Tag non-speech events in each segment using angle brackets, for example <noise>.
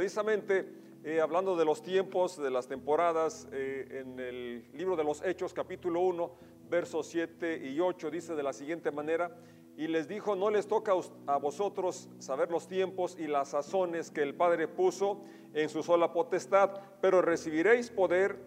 precisamente eh, hablando de los tiempos, de las temporadas, eh, en el libro de los Hechos, capítulo 1, versos 7 y 8, dice de la siguiente manera, y les dijo, no les toca a vosotros saber los tiempos y las sazones que el Padre puso en su sola potestad, pero recibiréis poder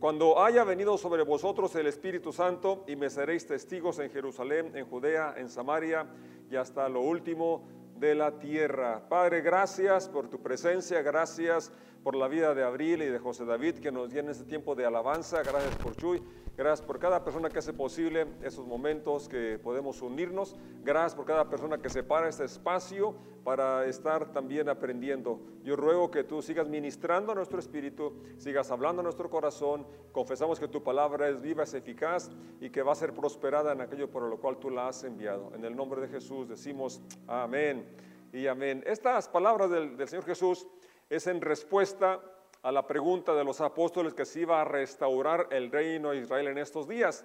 cuando haya venido sobre vosotros el Espíritu Santo y me seréis testigos en Jerusalén, en Judea, en Samaria y hasta lo último de la tierra. Padre, gracias por tu presencia, gracias por la vida de Abril y de José David que nos en este tiempo de alabanza, gracias por Chuy, gracias por cada persona que hace posible esos momentos que podemos unirnos, gracias por cada persona que separa este espacio para estar también aprendiendo. Yo ruego que tú sigas ministrando a nuestro espíritu, sigas hablando a nuestro corazón, confesamos que tu palabra es viva, es eficaz y que va a ser prosperada en aquello por lo cual tú la has enviado. En el nombre de Jesús decimos amén y amén. Estas palabras del Señor Jesús es en respuesta a la pregunta de los apóstoles que se iba a restaurar el reino de Israel en estos días.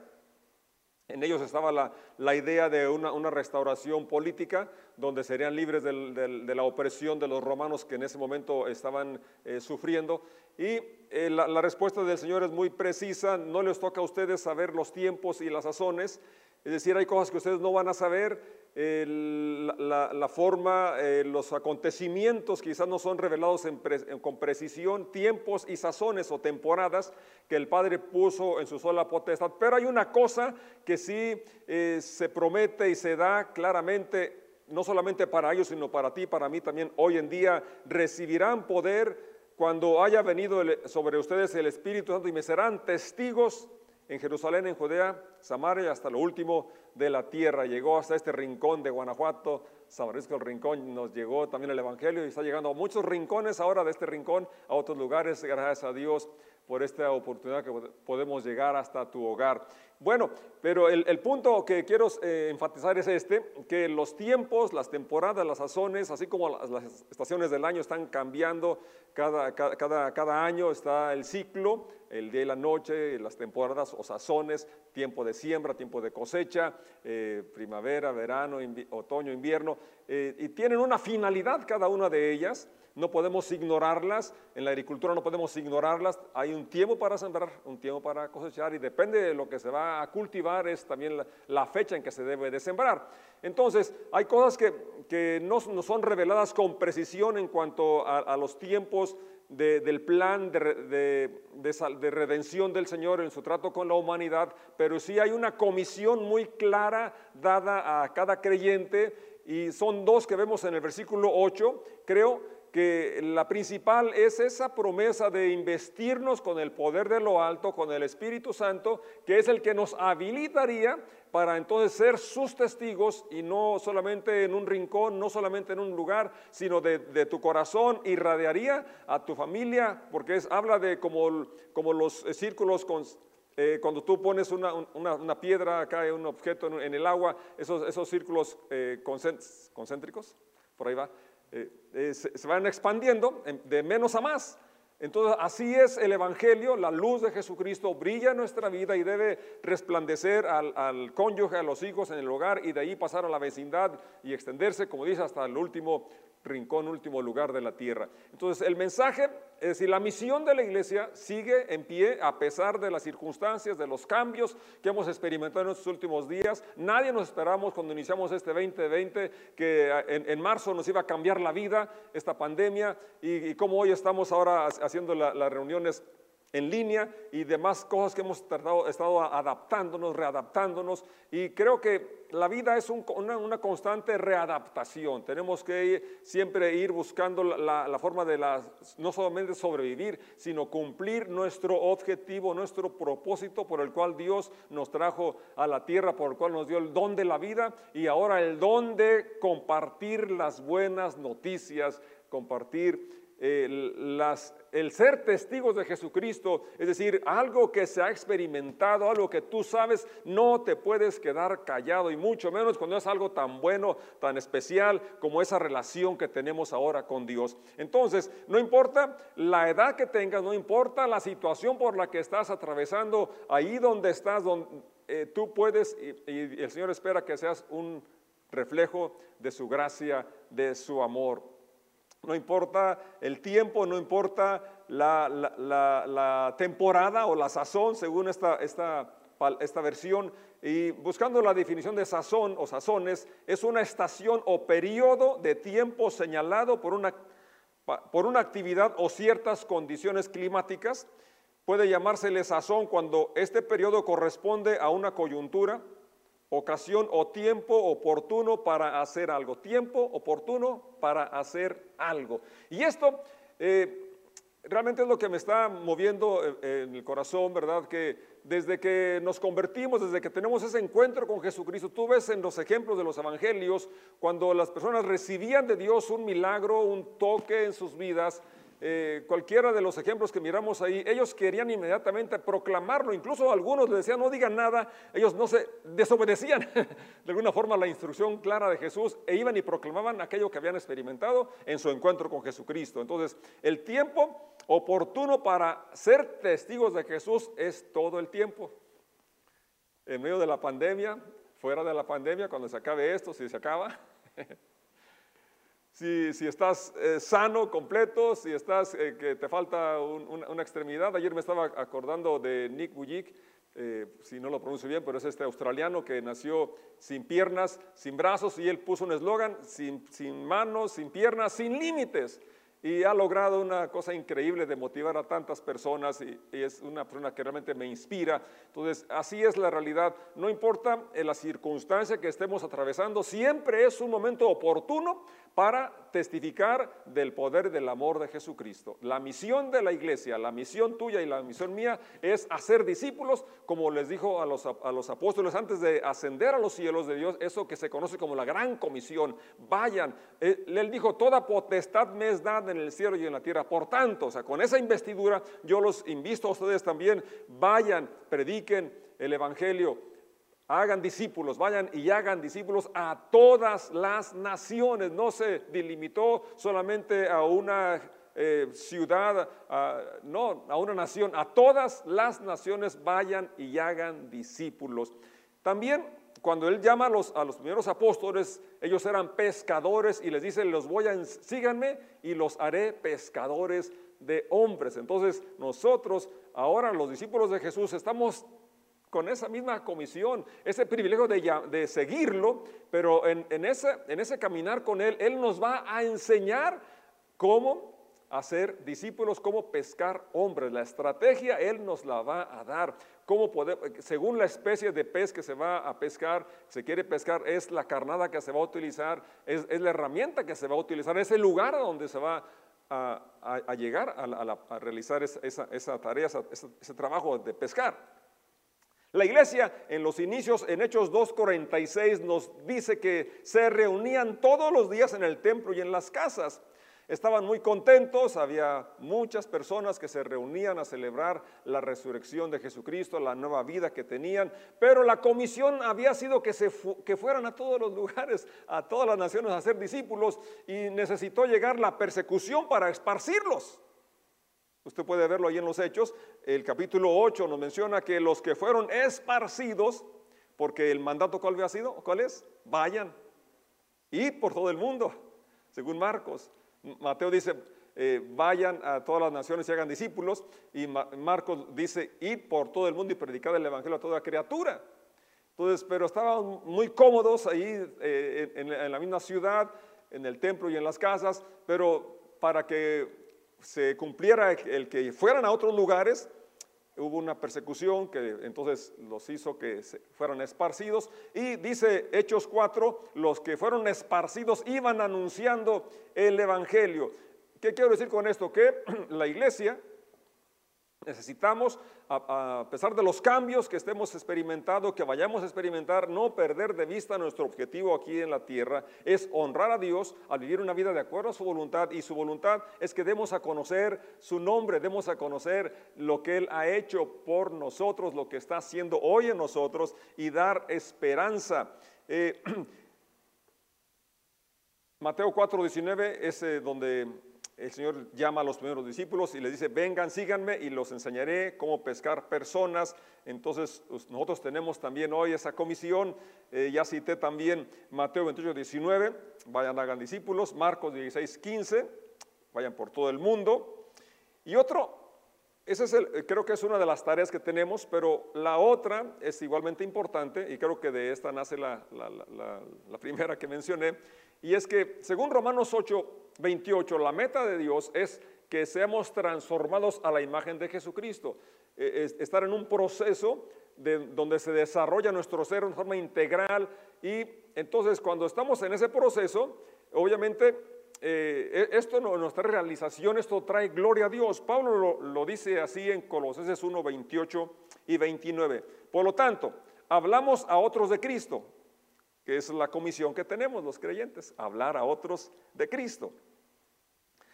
En ellos estaba la, idea de una, restauración política donde serían libres de la opresión de los romanos que en ese momento estaban eh, sufriendo. Y eh, la, la, respuesta del Señor es muy precisa, no les toca a ustedes saber los tiempos y las sazones, es decir, hay cosas que ustedes no van a saber, la, forma, eh, los acontecimientos quizás no son revelados con precisión, tiempos y sazones o temporadas que el Padre puso en su sola potestad. Pero hay una cosa que sí eh, se promete y se da claramente, no solamente para ellos, sino para ti, para mí también. Hoy en día recibirán poder cuando haya venido sobre ustedes el Espíritu Santo y me serán testigos en Jerusalén, en Judea, Samaria, hasta lo último de la tierra. Llegó hasta este rincón de Guanajuato, Sabarisco el rincón, nos llegó también el Evangelio y está llegando a muchos rincones ahora de este rincón, a otros lugares, gracias a Dios por esta oportunidad que podemos llegar hasta tu hogar. Bueno, pero el, punto que quiero eh, enfatizar es este, que los tiempos, las temporadas, las sazones, así como las, estaciones del año están cambiando cada, cada, cada, año, está el ciclo, el día y la noche, las temporadas o sazones, tiempo de siembra, tiempo de cosecha, eh, primavera, verano, otoño, invierno, eh, y tienen una finalidad cada una de ellas no podemos ignorarlas, en la agricultura no podemos ignorarlas, hay un tiempo para sembrar, un tiempo para cosechar y depende de lo que se va a cultivar es también la, fecha en que se debe de sembrar. Entonces, hay cosas que, no, son reveladas con precisión en cuanto a, los tiempos del plan de, de, redención del Señor en su trato con la humanidad, pero sí hay una comisión muy clara dada a cada creyente y son dos que vemos en el versículo 8, creo, que la principal es esa promesa de investirnos con el poder de lo alto, con el Espíritu Santo, que es el que nos habilitaría para entonces ser sus testigos y no solamente en un rincón, no solamente en un lugar, sino de, tu corazón, irradiaría a tu familia, porque es, habla de como, como los círculos eh, cuando tú pones una, una, piedra, cae un objeto en, el agua, esos, esos círculos eh, concéntricos, por ahí va, eh, eh, se, van expandiendo de menos a más. Entonces, así es el Evangelio, la luz de Jesucristo brilla en nuestra vida y debe resplandecer al, al, cónyuge, a los hijos en el hogar y de ahí pasar a la vecindad y extenderse, como dice, hasta el último rincón, último lugar de la tierra. Entonces, el mensaje, es decir, la misión de la iglesia sigue en pie a pesar de las circunstancias, de los cambios que hemos experimentado en estos últimos días. Nadie nos esperamos cuando iniciamos este 2020 que en, marzo nos iba a cambiar la vida esta pandemia y, como hoy estamos ahora haciendo las reuniones en línea y demás cosas que hemos estado adaptándonos, readaptándonos. Y creo que la vida es una, constante readaptación. Tenemos que siempre ir buscando la, forma de no solamente sobrevivir, sino cumplir nuestro objetivo, nuestro propósito por el cual Dios nos trajo a la tierra, por el cual nos dio el don de la vida y ahora el don de compartir las buenas noticias, compartir el ser testigos de Jesucristo, es decir, algo que se ha experimentado, algo que tú sabes, no te puedes quedar callado y mucho menos cuando es algo tan bueno, tan especial como esa relación que tenemos ahora con Dios. Entonces, no importa la edad que tengas, no importa la situación por la que estás atravesando, ahí donde estás, donde, eh, tú puedes y el Señor espera que seas un reflejo de su gracia, de su amor. No importa el tiempo, no importa la, temporada o la sazón, según esta, esta, esta versión. Y buscando la definición de sazón o sazones, es una estación o periodo de tiempo señalado por una, por una actividad o ciertas condiciones climáticas. Puede llamársele sazón cuando este periodo corresponde a una coyuntura, ocasión o tiempo oportuno para hacer algo. Tiempo oportuno para hacer algo. Y esto eh, realmente es lo que me está moviendo eh, en el corazón, ¿verdad? Que desde que nos convertimos, desde que tenemos ese encuentro con Jesucristo, tú ves en los ejemplos de los evangelios, cuando las personas recibían de Dios un milagro, un toque en sus vidas, eh, cualquiera de los ejemplos que miramos ahí, ellos querían inmediatamente proclamarlo, incluso algunos le decían no digan nada, ellos no se desobedecían <laughs> de alguna forma la instrucción clara de Jesús e iban y proclamaban aquello que habían experimentado en su encuentro con Jesucristo. Entonces, el tiempo oportuno para ser testigos de Jesús es todo el tiempo. En medio de la pandemia, fuera de la pandemia, cuando se acabe esto, si se acaba. <laughs> si, estás eh, sano, completo, si estás eh, que te falta una, extremidad. Ayer me estaba acordando de Nick Bujik, eh, si no lo pronuncio bien, pero es este australiano que nació sin piernas, sin brazos, y él puso un eslogan, sin, sin manos, sin piernas, sin límites y ha logrado una cosa increíble de motivar a tantas personas y, es una persona que realmente me inspira. Entonces, así es la realidad. No importa en la circunstancia que estemos atravesando, siempre es un momento oportuno para testificar del poder del amor de Jesucristo. La misión de la iglesia, la misión tuya y la misión mía es hacer discípulos, como les dijo a los, a los apóstoles antes de ascender a los cielos de Dios, eso que se conoce como la gran comisión. Vayan, eh, él, dijo, toda potestad me es dada en el cielo y en la tierra. Por tanto, o sea, con esa investidura yo los invito a ustedes también, vayan, prediquen el Evangelio hagan discípulos, vayan y hagan discípulos a todas las naciones. No se delimitó solamente a una eh, ciudad, no, a una nación. A todas las naciones vayan y hagan discípulos. También cuando él llama a los, a los primeros apóstoles, ellos eran pescadores y les dice, los voy a, síganme y los haré pescadores de hombres. Entonces nosotros, ahora los discípulos de Jesús, estamos con esa misma comisión, ese privilegio de, seguirlo, pero en, ese, en ese caminar con Él, Él nos va a enseñar cómo hacer discípulos, cómo pescar hombres. La estrategia Él nos la va a dar. Cómo poder, según la especie de pez que se va a pescar, se quiere pescar, es la carnada que se va a utilizar, es, la herramienta que se va a utilizar, es el lugar donde se va a, llegar a, realizar esa, tarea, ese trabajo de pescar. La iglesia en los inicios, en Hechos 2.46, nos dice que se reunían todos los días en el templo y en las casas. Estaban muy contentos, había muchas personas que se reunían a celebrar la resurrección de Jesucristo, la nueva vida que tenían, pero la comisión había sido que, se que fueran a todos los lugares, a todas las naciones a ser discípulos y necesitó llegar la persecución para esparcirlos. Usted puede verlo ahí en los Hechos. El capítulo 8 nos menciona que los que fueron esparcidos, porque el mandato cuál había sido, ¿cuál es? Vayan y por todo el mundo, según Marcos. Mateo dice, eh, vayan a todas las naciones y hagan discípulos. Y Marcos dice, ir por todo el mundo y predicar el Evangelio a toda criatura. Entonces, pero estaban muy cómodos ahí eh, en la misma ciudad, en el templo y en las casas, pero para que se cumpliera el que fueran a otros lugares, hubo una persecución que entonces los hizo que fueran esparcidos. Y dice Hechos 4, los que fueron esparcidos iban anunciando el Evangelio. ¿Qué quiero decir con esto? Que <clears throat> la iglesia Necesitamos, a, pesar de los cambios que estemos experimentando, que vayamos a experimentar, no perder de vista nuestro objetivo aquí en la tierra, es honrar a Dios al vivir una vida de acuerdo a su voluntad y su voluntad es que demos a conocer su nombre, demos a conocer lo que Él ha hecho por nosotros, lo que está haciendo hoy en nosotros y dar esperanza. Eh, <clears throat> Mateo 4:19 es eh, donde el Señor llama a los primeros discípulos y les dice, vengan, síganme y los enseñaré cómo pescar personas. Entonces nosotros tenemos también hoy esa comisión. Eh, ya cité también Mateo 28, 19, vayan, hagan discípulos. Marcos 16, 15, vayan por todo el mundo. Y otro, ese es el, creo que es una de las tareas que tenemos, pero la otra es igualmente importante y creo que de esta nace la, la primera que mencioné, y es que según Romanos 8, 28, la meta de Dios es que seamos transformados a la imagen de Jesucristo, eh, estar en un proceso de, donde se desarrolla nuestro ser de forma integral y entonces cuando estamos en ese proceso, obviamente eh, e, esto nuestra realización, esto trae gloria a Dios. Pablo lo, lo dice así en Colosenses 1, 28 y 29. Por lo tanto, hablamos a otros de Cristo, que es la comisión que tenemos los creyentes, hablar a otros de Cristo.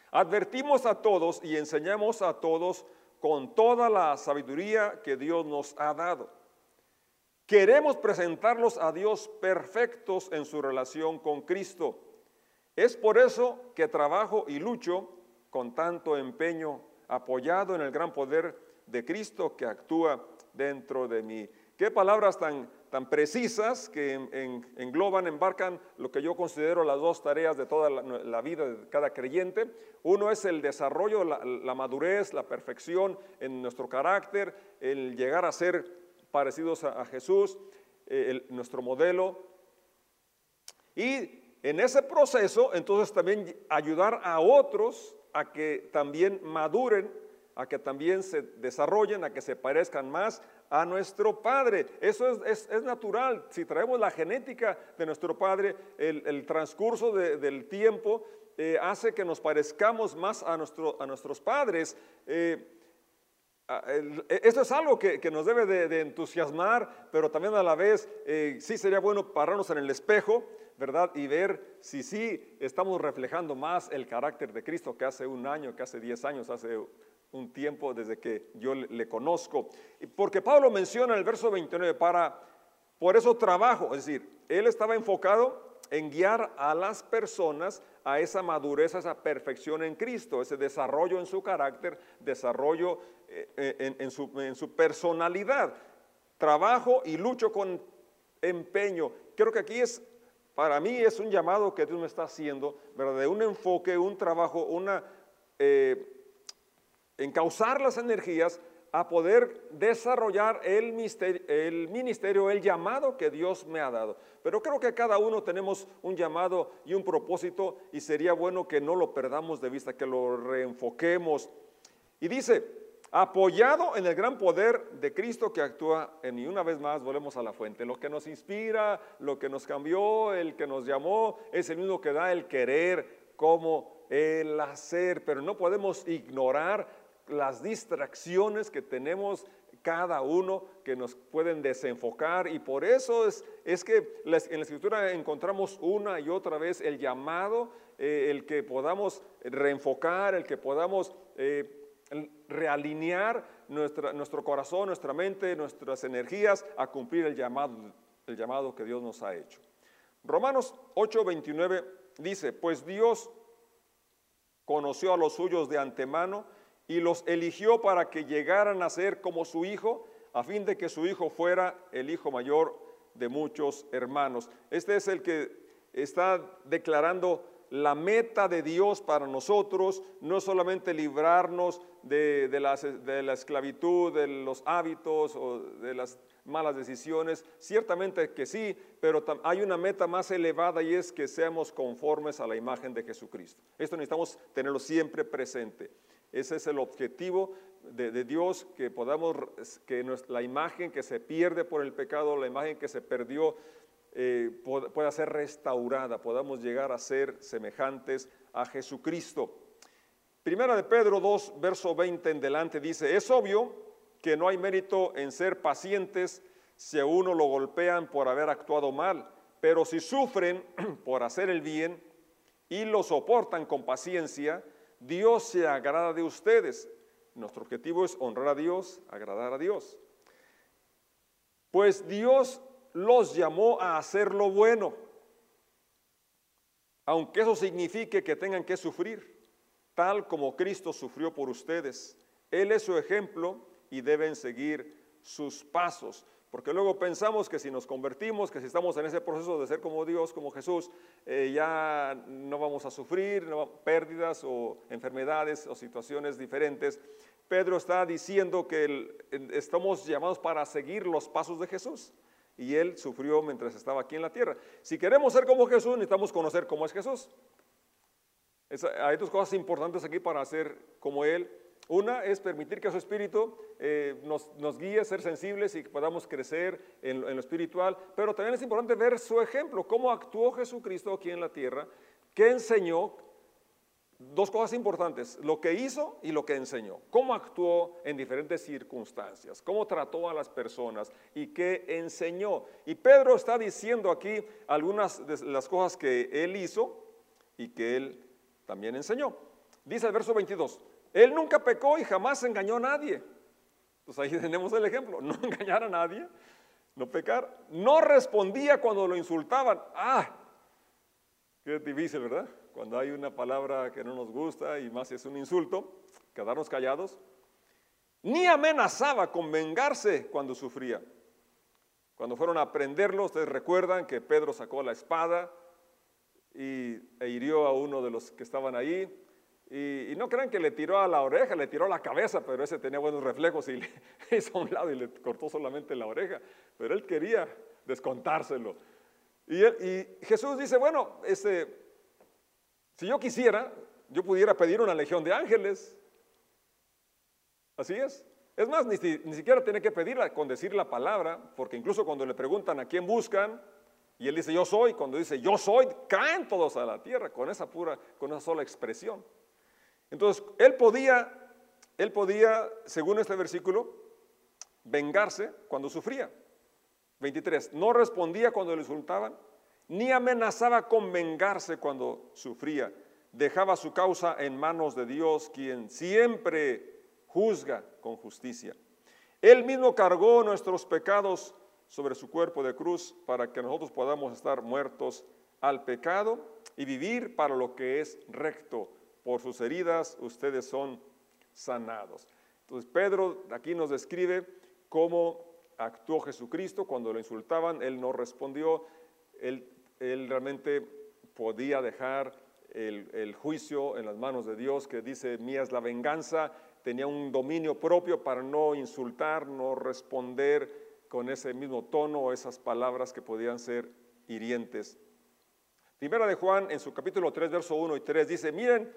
Advertimos a todos y enseñamos a todos con toda la sabiduría que Dios nos ha dado. Queremos presentarlos a Dios perfectos en su relación con Cristo. Es por eso que trabajo y lucho con tanto empeño, apoyado en el gran poder de Cristo que actúa dentro de mí. Qué palabras tan tan precisas que engloban, embarcan lo que yo considero las dos tareas de toda la, vida de cada creyente. Uno es el desarrollo, la, madurez, la perfección en nuestro carácter, el llegar a ser parecidos a, Jesús, eh, nuestro modelo. Y en ese proceso, entonces también ayudar a otros a que también maduren, a que también se desarrollen, a que se parezcan más a nuestro Padre. Eso es, natural. Si traemos la genética de nuestro Padre, el, transcurso del tiempo eh, hace que nos parezcamos más a, nuestro, a nuestros padres. Eh, e, esto es algo que, nos debe de, entusiasmar, pero también a la vez eh, sí sería bueno pararnos en el espejo, ¿verdad? Y ver si sí estamos reflejando más el carácter de Cristo que hace un año, que hace diez años, hace un tiempo desde que yo le, conozco. Porque Pablo menciona en el verso 29, para, por eso trabajo, es decir, él estaba enfocado en guiar a las personas a esa madurez, a esa perfección en Cristo, ese desarrollo en su carácter, desarrollo eh, eh, en, su, en su personalidad. Trabajo y lucho con empeño. Creo que aquí es, para mí es un llamado que Dios me está haciendo, ¿verdad? De un enfoque, un trabajo, una... Eh, encauzar las energías a poder desarrollar el, ministerio, el llamado que Dios me ha dado. Pero creo que cada uno tenemos un llamado y un propósito y sería bueno que no lo perdamos de vista, que lo reenfoquemos. Y dice, apoyado en el gran poder de Cristo que actúa en y una vez más volvemos a la fuente. Lo que nos inspira, lo que nos cambió, el que nos llamó, es el mismo que da el querer como el hacer, pero no podemos ignorar las distracciones que tenemos cada uno que nos pueden desenfocar. Y por eso es, es que en la escritura encontramos una y otra vez el llamado, eh, el que podamos reenfocar, el que podamos eh, realinear nuestro corazón, nuestra mente, nuestras energías a cumplir el llamado, el llamado que Dios nos ha hecho. Romanos 8:29 dice, pues Dios conoció a los suyos de antemano, y los eligió para que llegaran a ser como su hijo, a fin de que su hijo fuera el hijo mayor de muchos hermanos. Este es el que está declarando la meta de Dios para nosotros, no solamente librarnos de, de, la, esclavitud, de los hábitos o de las malas decisiones, ciertamente que sí, pero hay una meta más elevada y es que seamos conformes a la imagen de Jesucristo. Esto necesitamos tenerlo siempre presente. Ese es el objetivo de, Dios, que podamos, que la imagen que se pierde por el pecado, la imagen que se perdió, eh, pueda ser restaurada, podamos llegar a ser semejantes a Jesucristo. Primera de Pedro 2, verso 20 en delante dice, es obvio que no hay mérito en ser pacientes si a uno lo golpean por haber actuado mal, pero si sufren <clears throat> por hacer el bien y lo soportan con paciencia, Dios se agrada de ustedes. Nuestro objetivo es honrar a Dios, agradar a Dios. Pues Dios los llamó a hacer lo bueno, aunque eso signifique que tengan que sufrir, tal como Cristo sufrió por ustedes. Él es su ejemplo y deben seguir sus pasos. Porque luego pensamos que si nos convertimos, que si estamos en ese proceso de ser como Dios, como Jesús, eh, ya no vamos a sufrir pérdidas o enfermedades o situaciones diferentes. Pedro está diciendo que estamos llamados para seguir los pasos de Jesús. Y él sufrió mientras estaba aquí en la tierra. Si queremos ser como Jesús, necesitamos conocer cómo es Jesús. hay dos cosas importantes aquí para ser como Él. Una es permitir que su espíritu eh, nos, guíe, ser sensibles y que podamos crecer en, lo espiritual, pero también es importante ver su ejemplo, cómo actuó Jesucristo aquí en la tierra, qué enseñó, dos cosas importantes, lo que hizo y lo que enseñó, cómo actuó en diferentes circunstancias, cómo trató a las personas y qué enseñó. Y Pedro está diciendo aquí algunas de las cosas que él hizo y que él también enseñó. Dice el verso 22, él nunca pecó y jamás engañó a nadie. Pues ahí <laughs> tenemos el ejemplo, no <laughs> engañar a nadie, no pecar. No respondía cuando lo insultaban. Ah, qué difícil, ¿verdad? Cuando hay una palabra que no nos gusta y más si es un insulto, quedarnos callados. Ni amenazaba con vengarse cuando sufría. Cuando fueron a prenderlo, ustedes recuerdan que Pedro sacó la espada y, e hirió a uno de los que estaban ahí. Y, no crean que le tiró a la oreja, le tiró a la cabeza, pero ese tenía buenos reflejos y <laughs> le hizo a un lado y le cortó solamente la oreja. Pero él quería descontárselo. Y, Jesús dice, bueno, este, si yo quisiera, yo pudiera pedir una legión de ángeles. Así es. Es más, ni, siquiera tiene que pedirla con decir la palabra, porque incluso cuando le preguntan a quién buscan, y él dice yo soy, cuando dice yo soy, caen todos a la tierra con esa pura, con esa sola expresión. Entonces, él podía, él podía, según este versículo, vengarse cuando sufría. 23. No respondía cuando le insultaban, ni amenazaba con vengarse cuando sufría. Dejaba su causa en manos de Dios, quien siempre juzga con justicia. Él mismo cargó nuestros pecados sobre su cuerpo de cruz para que nosotros podamos estar muertos al pecado y vivir para lo que es recto por sus heridas ustedes son sanados. Entonces Pedro aquí nos describe cómo actuó Jesucristo cuando lo insultaban, él no respondió, él, realmente podía dejar el, el, juicio en las manos de Dios, que dice, mía es la venganza, tenía un dominio propio para no insultar, no responder con ese mismo tono o esas palabras que podían ser hirientes Primera de Juan en su capítulo 3, verso 1 y 3 dice, miren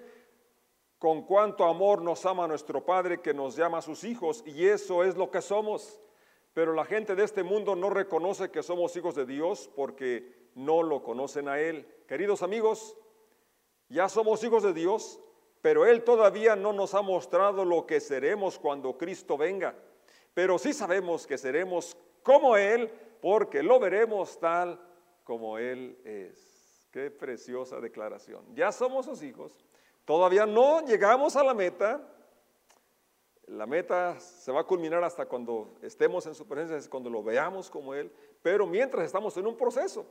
con cuánto amor nos ama nuestro Padre que nos llama a sus hijos y eso es lo que somos. Pero la gente de este mundo no reconoce que somos hijos de Dios porque no lo conocen a Él. Queridos amigos, ya somos hijos de Dios, pero Él todavía no nos ha mostrado lo que seremos cuando Cristo venga. Pero sí sabemos que seremos como Él porque lo veremos tal como Él es. Qué preciosa declaración. Ya somos sus hijos. Todavía no llegamos a la meta. La meta se va a culminar hasta cuando estemos en su presencia, cuando lo veamos como Él. Pero mientras estamos en un proceso,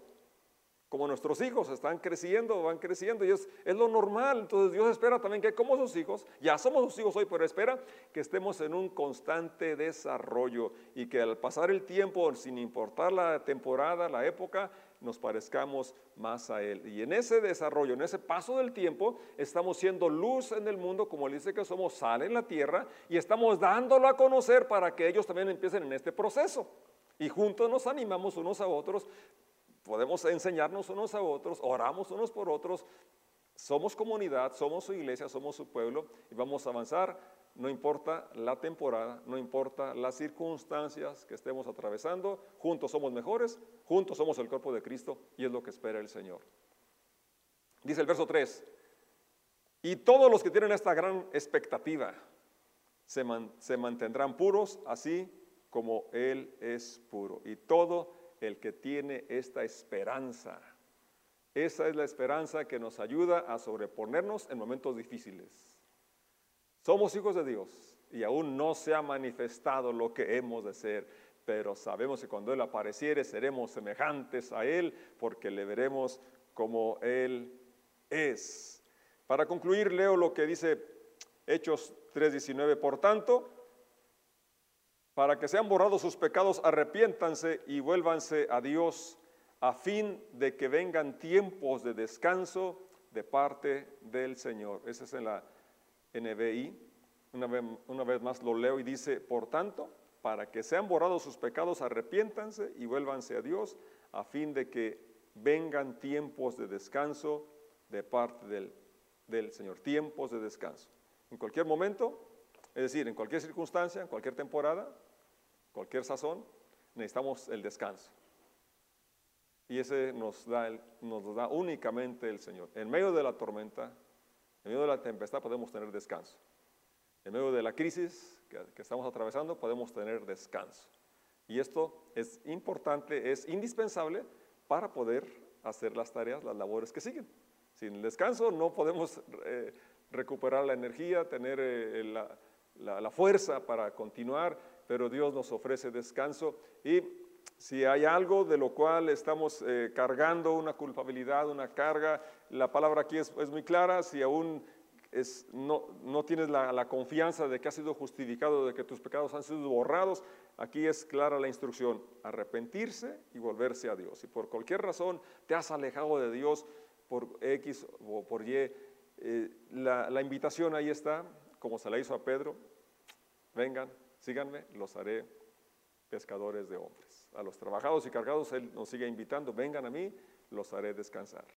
como nuestros hijos están creciendo, van creciendo, y es, es, lo normal. Entonces Dios espera también que como sus hijos, ya somos sus hijos hoy, pero espera que estemos en un constante desarrollo y que al pasar el tiempo, sin importar la temporada, la época, nos parezcamos más a Él. Y en ese desarrollo, en ese paso del tiempo, estamos siendo luz en el mundo, como Él dice que somos sal en la tierra, y estamos dándolo a conocer para que ellos también empiecen en este proceso. Y juntos nos animamos unos a otros, podemos enseñarnos unos a otros, oramos unos por otros, somos comunidad, somos su iglesia, somos su pueblo, y vamos a avanzar no importa la temporada, no importa las circunstancias que estemos atravesando, juntos somos mejores, juntos somos el cuerpo de Cristo y es lo que espera el Señor. Dice el verso 3, y todos los que tienen esta gran expectativa se, se mantendrán puros, así como Él es puro. Y todo el que tiene esta esperanza, esa es la esperanza que nos ayuda a sobreponernos en momentos difíciles. Somos hijos de Dios y aún no se ha manifestado lo que hemos de ser, pero sabemos que cuando Él apareciere seremos semejantes a Él porque le veremos como Él es. Para concluir, leo lo que dice Hechos 3:19. Por tanto, para que sean borrados sus pecados, arrepiéntanse y vuélvanse a Dios, a fin de que vengan tiempos de descanso de parte del Señor. Ese es en la NBI. Una vez, más lo leo y dice, por tanto, para que sean borrados sus pecados, arrepiéntanse y vuélvanse a Dios, a fin de que vengan tiempos de descanso de parte del, del Señor. Tiempos de descanso. En cualquier momento es decir, en cualquier circunstancia, en cualquier temporada, cualquier sazón, necesitamos el descanso. Y ese nos da, nos da únicamente el Señor. En medio de la tormenta, en medio de la tempestad podemos tener descanso. En medio de la crisis que, estamos atravesando podemos tener descanso. Y esto es importante, es indispensable para poder hacer las tareas, las labores que siguen. Sin el descanso no podemos eh, recuperar la energía, tener eh, la, la, fuerza para continuar, pero Dios nos ofrece descanso. Y si hay algo de lo cual estamos eh, cargando una culpabilidad, una carga, la palabra aquí es, muy clara, si aún no, no, tienes la, confianza de que has sido justificado, de que tus pecados han sido borrados, aquí es clara la instrucción, arrepentirse y volverse a Dios. Si por cualquier razón te has alejado de Dios por X o por Y, eh, la invitación ahí está, como se la hizo a Pedro, vengan, síganme, los haré pescadores de hombres. A los trabajados y cargados Él nos sigue invitando, vengan a mí, los haré descansar.